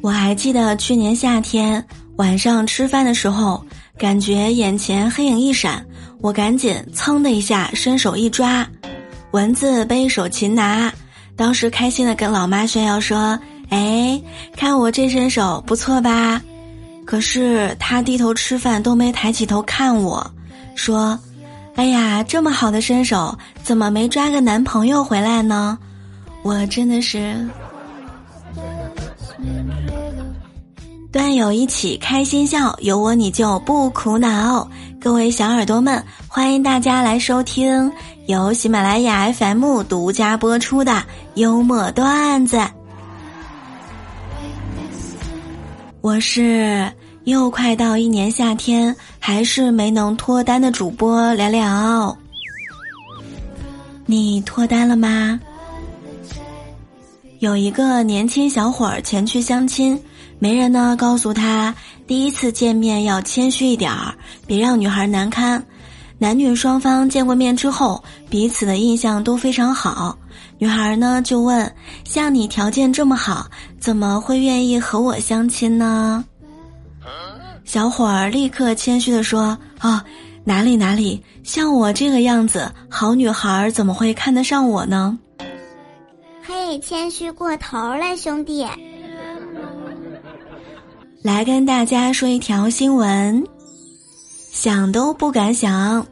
我还记得去年夏天晚上吃饭的时候，感觉眼前黑影一闪，我赶紧噌的一下伸手一抓，蚊子被手擒拿。当时开心的跟老妈炫耀说：“哎，看我这身手不错吧？”可是他低头吃饭都没抬起头看我，说：“哎呀，这么好的身手，怎么没抓个男朋友回来呢？”我真的是。段友一起开心笑，有我你就不苦恼。各位小耳朵们，欢迎大家来收听由喜马拉雅 FM 独家播出的幽默段子。我是又快到一年夏天，还是没能脱单的主播聊聊。你脱单了吗？有一个年轻小伙儿前去相亲。媒人呢告诉他，第一次见面要谦虚一点儿，别让女孩难堪。男女双方见过面之后，彼此的印象都非常好。女孩呢就问：“像你条件这么好，怎么会愿意和我相亲呢？”小伙儿立刻谦虚地说：“啊，哪里哪里，像我这个样子，好女孩怎么会看得上我呢？”嘿，谦虚过头了，兄弟。来跟大家说一条新闻，想都不敢想。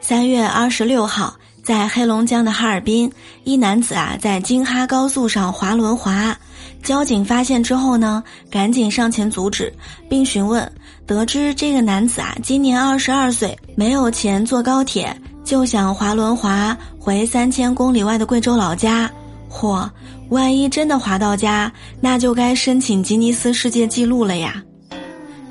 三月二十六号，在黑龙江的哈尔滨，一男子啊在京哈高速上滑轮滑，交警发现之后呢，赶紧上前阻止，并询问，得知这个男子啊今年二十二岁，没有钱坐高铁，就想滑轮滑回三千公里外的贵州老家。嚯！万一真的滑到家，那就该申请吉尼斯世界纪录了呀！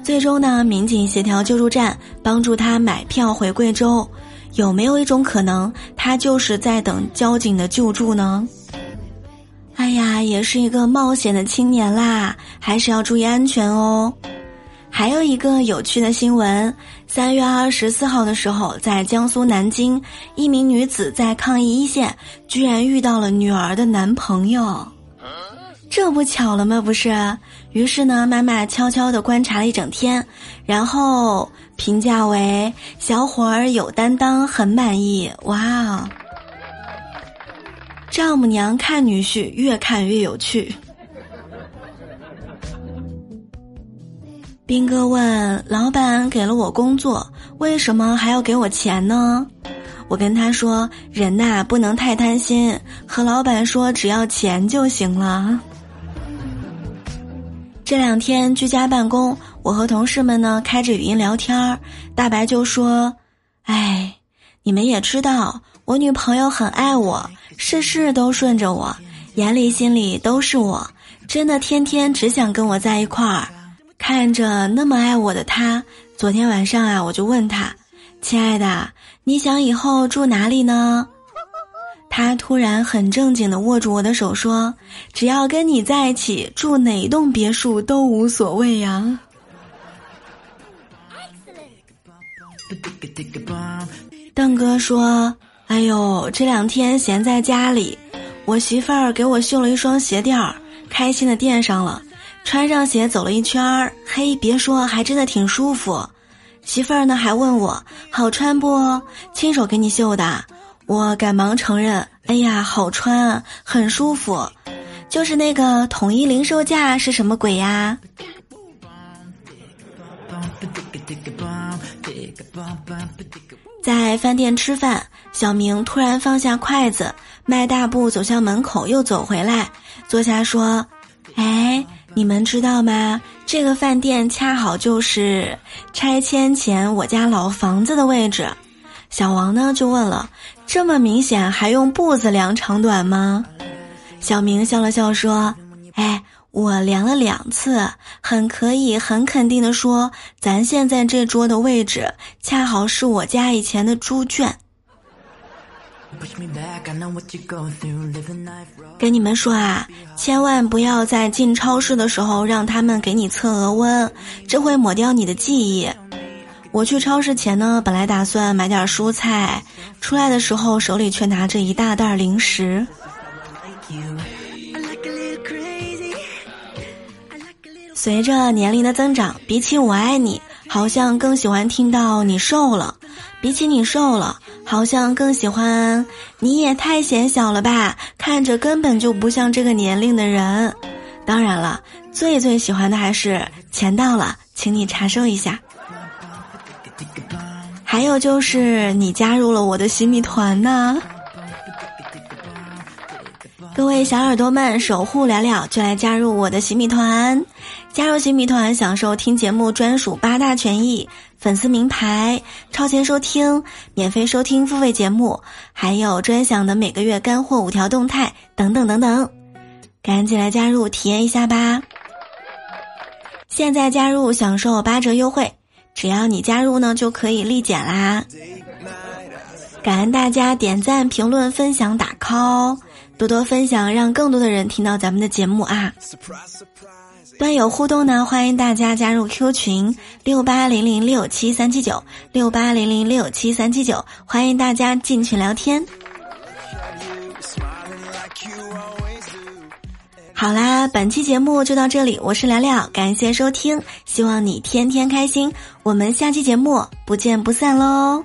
最终呢，民警协调救助站，帮助他买票回贵州。有没有一种可能，他就是在等交警的救助呢？哎呀，也是一个冒险的青年啦，还是要注意安全哦。还有一个有趣的新闻：三月二十四号的时候，在江苏南京，一名女子在抗疫一线，居然遇到了女儿的男朋友，这不巧了吗？不是。于是呢，妈妈悄悄的观察了一整天，然后评价为小伙儿有担当，很满意。哇！丈母娘看女婿，越看越有趣。兵哥问老板：“给了我工作，为什么还要给我钱呢？”我跟他说：“人呐，不能太贪心，和老板说只要钱就行了。”这两天居家办公，我和同事们呢开着语音聊天儿，大白就说：“哎，你们也知道，我女朋友很爱我，事事都顺着我，眼里心里都是我，真的天天只想跟我在一块儿。”看着那么爱我的他，昨天晚上啊，我就问他：“亲爱的，你想以后住哪里呢？”他突然很正经的握住我的手说：“只要跟你在一起，住哪栋别墅都无所谓呀。”邓哥说：“哎呦，这两天闲在家里，我媳妇儿给我绣了一双鞋垫儿，开心的垫上了。”穿上鞋走了一圈儿，嘿，别说，还真的挺舒服。媳妇儿呢还问我好穿不？亲手给你绣的。我赶忙承认，哎呀，好穿，很舒服。就是那个统一零售价是什么鬼呀？在饭店吃饭，小明突然放下筷子，迈大步走向门口，又走回来，坐下说：“哎。”你们知道吗？这个饭店恰好就是拆迁前我家老房子的位置。小王呢就问了：“这么明显，还用步子量长短吗？”小明笑了笑说：“哎，我量了两次，很可以，很肯定的说，咱现在这桌的位置恰好是我家以前的猪圈。”跟你们说啊，千万不要在进超市的时候让他们给你测额温，这会抹掉你的记忆。我去超市前呢，本来打算买点蔬菜，出来的时候手里却拿着一大袋零食。随着年龄的增长，比起我爱你，好像更喜欢听到你瘦了；比起你瘦了，好像更喜欢你也太显小了吧，看着根本就不像这个年龄的人。当然了，最最喜欢的还是钱到了，请你查收一下。还有就是你加入了我的新米团呢。各位小耳朵们，守护聊聊就来加入我的新米团，加入新米团享受听节目专属八大权益：粉丝名牌、超前收听、免费收听付费节目，还有专享的每个月干货五条动态等等等等，赶紧来加入体验一下吧！现在加入享受八折优惠，只要你加入呢就可以立减啦！感恩大家点赞、评论、分享、打 call。多多分享，让更多的人听到咱们的节目啊！端友互动呢，欢迎大家加入 Q 群六八零零六七三七九六八零零六七三七九，欢迎大家进群聊天。好啦，本期节目就到这里，我是聊聊，感谢收听，希望你天天开心，我们下期节目不见不散喽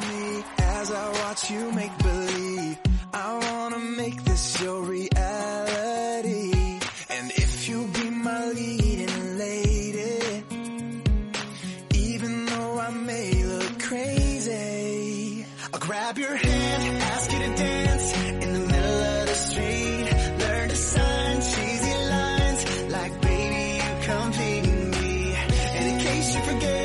Me as I watch you make believe. I wanna make this your reality. And if you be my leading lady, even though I may look crazy, I'll grab your hand, ask you to dance in the middle of the street. Learn to sign cheesy lines like, baby, you complete me. And in case you forget.